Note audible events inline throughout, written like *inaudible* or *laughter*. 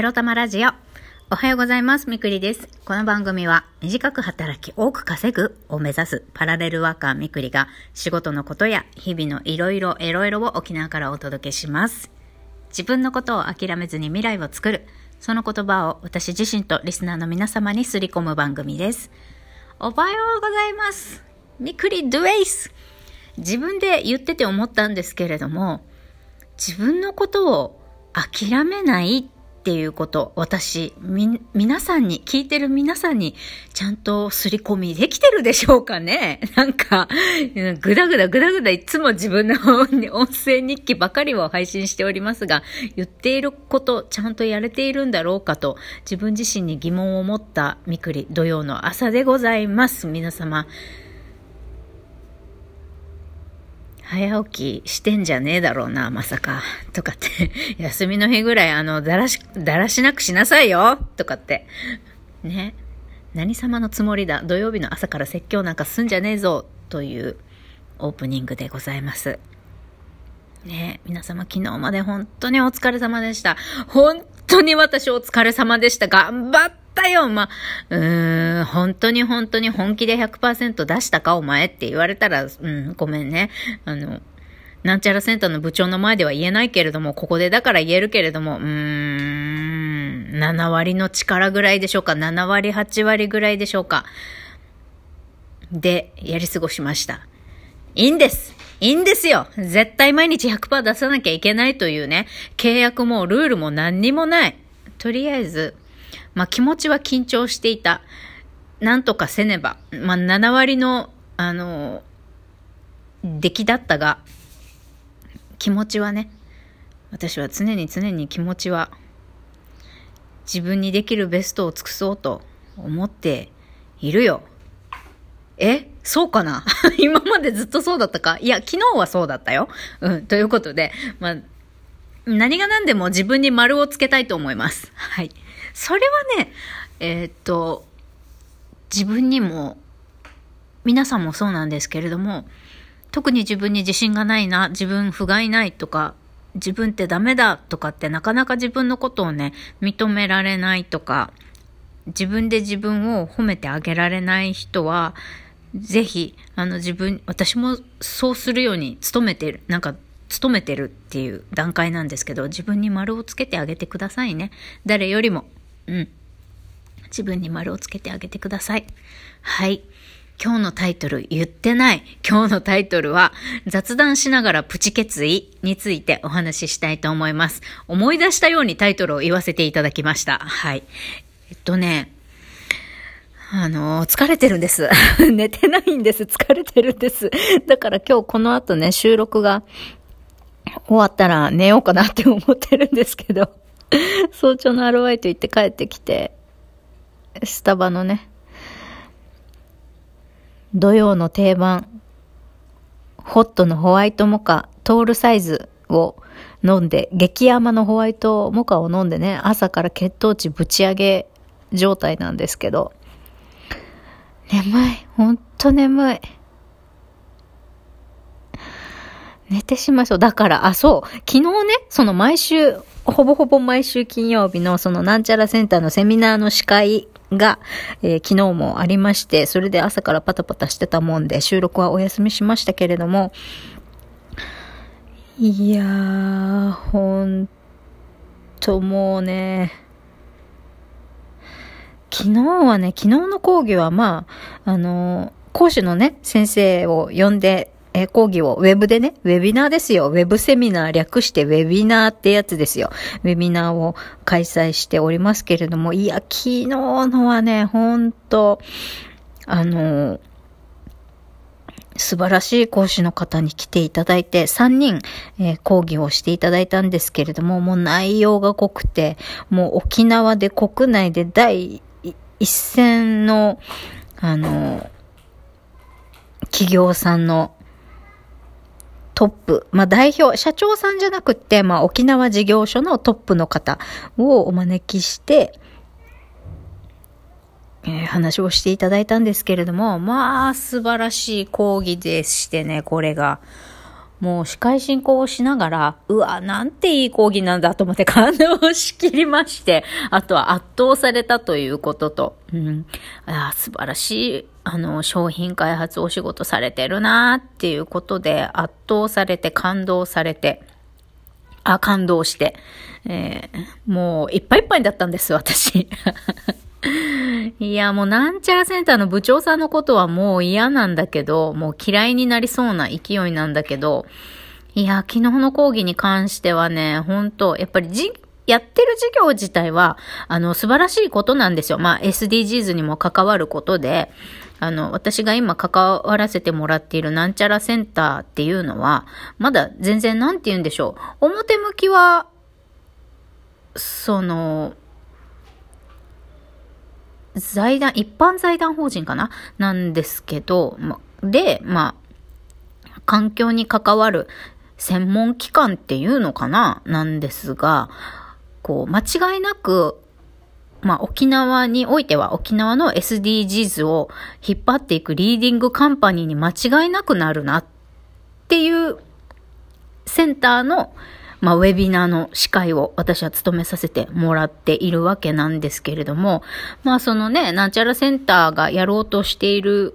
エロ玉ラジオ。おはようございます。みくりです。この番組は短く働き多く稼ぐを目指すパラレルワーカーみくりが仕事のことや日々のいろいろエロエロを沖縄からお届けします。自分のことを諦めずに未来を作る。その言葉を私自身とリスナーの皆様にすり込む番組です。おはようございます。みくりドゥエイス。自分で言ってて思ったんですけれども、自分のことを諦めないっっていうこと、私、み、皆さんに、聞いてる皆さんに、ちゃんとすり込みできてるでしょうかね？*laughs* なんか、ぐだぐだぐだぐだいつも自分の *laughs* 音声日記ばかりを配信しておりますが、言っていること、ちゃんとやれているんだろうかと、自分自身に疑問を持ったみくり土曜の朝でございます。皆様、早起きしてんじゃねえだろうな、まさか。*laughs* とかって、*laughs* 休みの日ぐらい、あの、だらし、だらしなくしなさいよとかって。ね。何様のつもりだ？土曜日の朝から説教なんかすんじゃねえぞというオープニングでございます。ね皆様昨日まで本当にお疲れ様でした。本当に私お疲れ様でした。頑張ったよまあ、うーん、本当に本当に本気で100%出したかお前って言われたら、うん、ごめんね。あの、なんちゃらセンターの部長の前では言えないけれども、ここでだから言えるけれども、うーん、7割の力ぐらいでしょうか。7割、8割ぐらいでしょうか。で、やり過ごしました。いいんですいいんですよ絶対毎日100%出さなきゃいけないというね、契約もルールも何にもない。とりあえず、まあ気持ちは緊張していた。なんとかせねば。まあ7割の、あの、出来だったが、気持ちはね、私は常に常に気持ちは、自分にできるベストを尽くそうと思っているよ。えそうかな？*laughs* 今までずっとそうだったか？いや、昨日はそうだったよ。うん。ということで、まあ、何が何でも自分に丸をつけたいと思います。はい。それはね、えーっと、自分にも、皆さんもそうなんですけれども、特に自分に自信がないな、自分不甲斐ないとか、自分ってダメだとかってなかなか自分のことをね、認められないとか、自分で自分を褒めてあげられない人は、ぜひ、あの自分、私もそうするように努めてる、なんか、努めてるっていう段階なんですけど、自分に丸をつけてあげてくださいね。誰よりも。うん。自分に丸をつけてあげてください。はい。今日のタイトル言ってない。今日のタイトルは雑談しながらプチ決意についてお話ししたいと思います。思い出したようにタイトルを言わせていただきました。はい。えっとね、あの、疲れてるんです。*laughs* 寝てないんです。疲れてるんです。だから今日この後ね、収録が終わったら寝ようかなって思ってるんですけど、*laughs* 早朝のアルバイト行って帰ってきて、スタバのね、土曜の定番、ホットのホワイトモカ、トールサイズを飲んで、激甘のホワイトモカを飲んでね、朝から血糖値ぶち上げ状態なんですけど、眠い。ほんと眠い。寝てしまいそう。だから、あ、そう。昨日ね、その毎週、ほぼほぼ毎週金曜日のそのなんちゃらセンターのセミナーの司会が、えー昨日もありまして、それで朝からパタパタしてたもんで、収録はお休みしましたけれども、いやー、ほんともうね、昨日はね、昨日の講義はまあ、あの、講師のね、先生を呼んで、え講義をウェブでね、ウェビナーですよ。ウェブセミナー略してウェビナーってやつですよ。ウェビナーを開催しておりますけれども、いや、昨日のはね、ほんと、あの、素晴らしい講師の方に来ていただいて、3人、えー講義をしていただいたんですけれども、もう内容が濃くて、もう沖縄で国内で第一線の、あの、企業さんのトップ、まあ代表、社長さんじゃなくって、まあ沖縄事業所のトップの方をお招きして、えー話をしていただいたんですけれども、まあ素晴らしい講義でしてね、これが。もう司会進行をしながら、うわ、なんていい講義なんだと思って感動しきりまして、あとは圧倒されたということと、うん、あ素晴らしい、あの、商品開発お仕事されてるなっていうことで圧倒されて感動されて、あ、感動して、えー、もういっぱいいっぱいだったんです、私。いや、もうなんちゃらセンターの部長さんのことはもう嫌なんだけど、もう嫌いになりそうな勢いなんだけど、いや、昨日の講義に関してはね、本当やっぱりじ、やってる授業自体は、あの、素晴らしいことなんですよ。まあ、SDGs にも関わることで、あの、私が今関わらせてもらっているなんちゃらセンターっていうのは、まだ全然なんて言うんでしょう。表向きは、その、財団、一般財団法人かな？なんですけど、で、まあ、環境に関わる専門機関っていうのかな？なんですが、こう、間違いなく、まあ、沖縄においては沖縄の SDGs を引っ張っていくリーディングカンパニーに間違いなくなるなっていうセンターのまあ、ウェビナーの司会を私は務めさせてもらっているわけなんですけれども、まあ、そのね、なんちゃらセンターがやろうとしている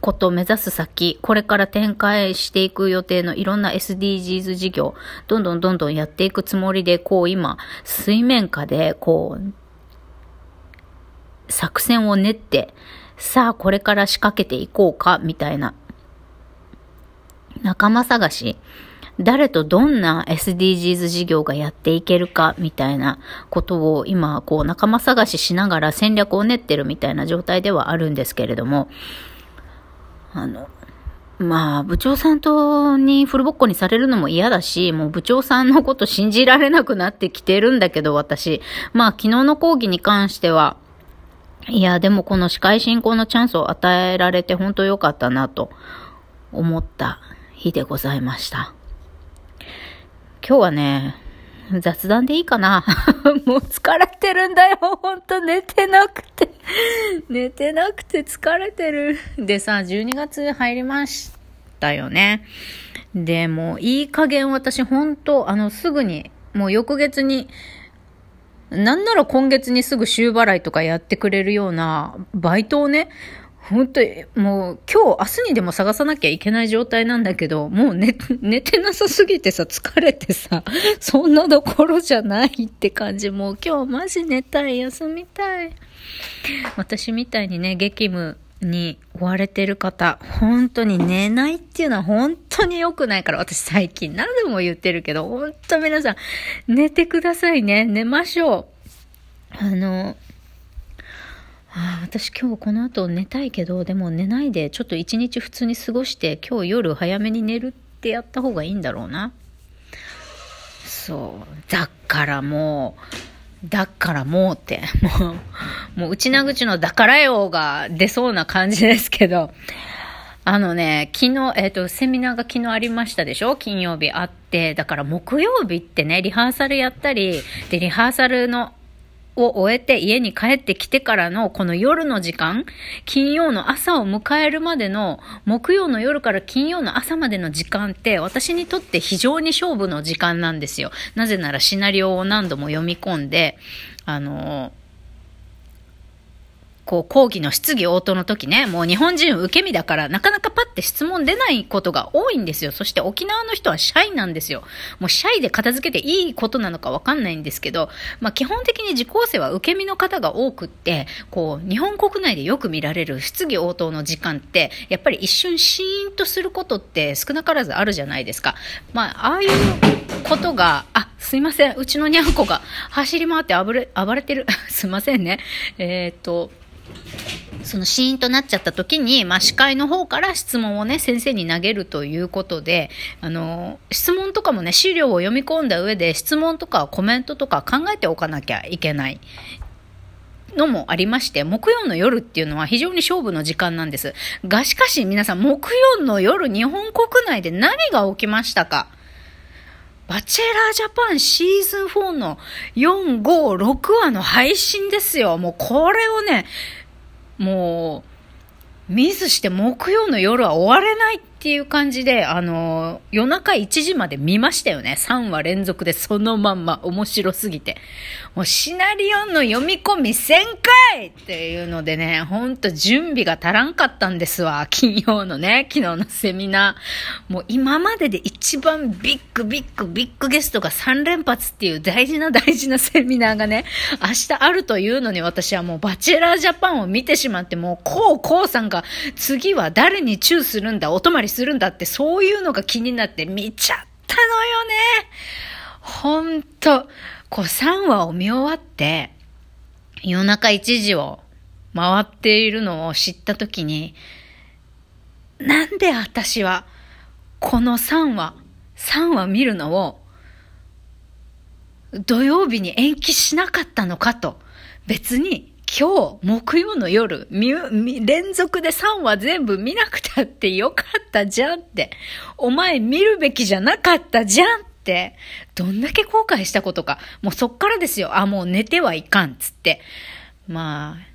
ことを目指す先、これから展開していく予定のいろんな SDGs 事業、どんどんどんどんやっていくつもりで、こう今、水面下で、こう、作戦を練って、さあこれから仕掛けていこうか、みたいな、仲間探し、誰とどんな SDGs 事業がやっていけるかみたいなことを今、こう仲間探ししながら戦略を練ってるみたいな状態ではあるんですけれども、あの、まあ、部長さんとにフルボッコにされるのも嫌だし、もう部長さんのこと信じられなくなってきてるんだけど、私。まあ、昨日の講義に関しては、いや、でもこの司会進行のチャンスを与えられて本当良かったなと思った日でございました。今日はね、雑談でいいかな *laughs* もう疲れてるんだよ。ほんと寝てなくて寝てなくて疲れてる。でさ、12月入りましたよね。で、もいい加減私ほんと、あの、すぐに、もう翌月に、なんなら今月にすぐ週払いとかやってくれるようなバイトをね、本当に、もう今日、明日にでも探さなきゃいけない状態なんだけど、もう寝、寝てなさすぎてさ、疲れてさ、*laughs* そんなどころじゃないって感じ。もう今日マジ寝たい、休みたい。私みたいにね、激務に追われてる方、本当に寝ないっていうのは本当に良くないから、私最近何度も言ってるけど、本当皆さん、寝てくださいね。寝ましょう。あの、ああ私今日この後寝たいけど、でも寝ないでちょっと一日普通に過ごして、今日夜早めに寝るってやった方がいいんだろうな。そう。だからもう、だからもうって、もう、もう内な口のだからよが出そうな感じですけど、あのね、昨日、えっ、ー、と、セミナーが昨日ありましたでしょ？金曜日あって、だから木曜日ってね、リハーサルやったり、で、リハーサルのを終えて家に帰ってきてからのこの夜の時間、金曜の朝を迎えるまでの、木曜の夜から金曜の朝までの時間って私にとって非常に勝負の時間なんですよ。なぜならシナリオを何度も読み込んで、あのーこう、講義の質疑応答の時ね、もう日本人受け身だから、なかなかパッて質問出ないことが多いんですよ。そして沖縄の人はシャイなんですよ。もうシャイで片付けていいことなのかわかんないんですけど、まあ基本的に受講生は受け身の方が多くって、こう、日本国内でよく見られる質疑応答の時間って、やっぱり一瞬シーンとすることって少なからずあるじゃないですか。まあ、ああいうことが、あ、すいません。うちのにゃんこが走り回って暴れ、暴れてる。*laughs* すいませんね。えー、っと、そのシーンとなっちゃった時に、まあ、司会の方から質問をね、先生に投げるということで、あの、質問とかもね、資料を読み込んだ上で、質問とかコメントとか考えておかなきゃいけない。のもありまして、木曜の夜っていうのは非常に勝負の時間なんです。がしかし皆さん、木曜の夜、日本国内で何が起きましたか？バチェラージャパンシーズン4の4、5、6話の配信ですよ。もうこれをね、もう、ミスして木曜の夜は終われないっていう感じで、あの、夜中1時まで見ましたよね。3話連続でそのまんま面白すぎて。もうシナリオの読み込み1000回っていうのでね、ほんと準備が足らんかったんですわ。金曜のね、昨日のセミナー。もう今までで一番ビッグビッグビッグゲストが3連発っていう大事な大事なセミナーがね、明日あるというのに私はもうバチェラージャパンを見てしまって、もうこうこうさんが次は誰にチューするんだ、お泊まりするんだってそういうのが気になって見ちゃったのよね。ほんと。こう3話を見終わって、夜中1時を回っているのを知ったときに、なんで私はこの3話、3話見るのを土曜日に延期しなかったのかと、別に今日、木曜の夜、連続で3話全部見なくたってよかったじゃんって。お前見るべきじゃなかったじゃんって、どんだけ後悔したことか。もうそっからですよ。あ、もう寝てはいかん、つって。まあ、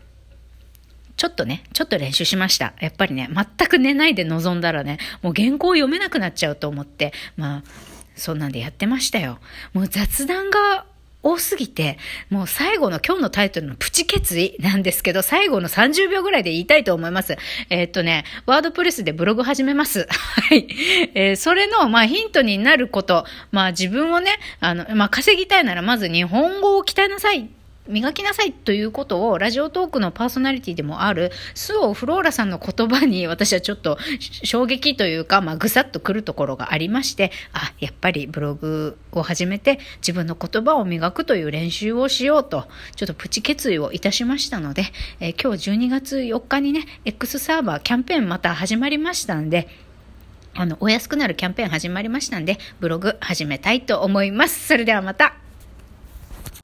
ちょっとね、ちょっと練習しました。やっぱりね、全く寝ないで臨んだらね、もう原稿読めなくなっちゃうと思って、まあ、そんなんでやってましたよ。もう雑談が多すぎて、もう最後の今日のタイトルのプチ決意なんですけど、最後の30秒ぐらいで言いたいと思います。えー、っとね、ワードプレスでブログ始めます。*laughs* はい。えー、それの、まあ、ヒントになること、まあ、自分をね、あの、まあ、稼ぎたいならまず日本語を鍛えなさい磨きなさいということをラジオトークのパーソナリティでもあるスオフローラさんの言葉に私はちょっと衝撃というか、まあ、ぐさっとくるところがありまして、あ、やっぱりブログを始めて自分の言葉を磨くという練習をしようと、ちょっとプチ決意をいたしましたので、えー、今日12月4日にね、X サーバーキャンペーンまた始まりましたんで、あの、お安くなるキャンペーン始まりましたんで、ブログ始めたいと思います。それではまた。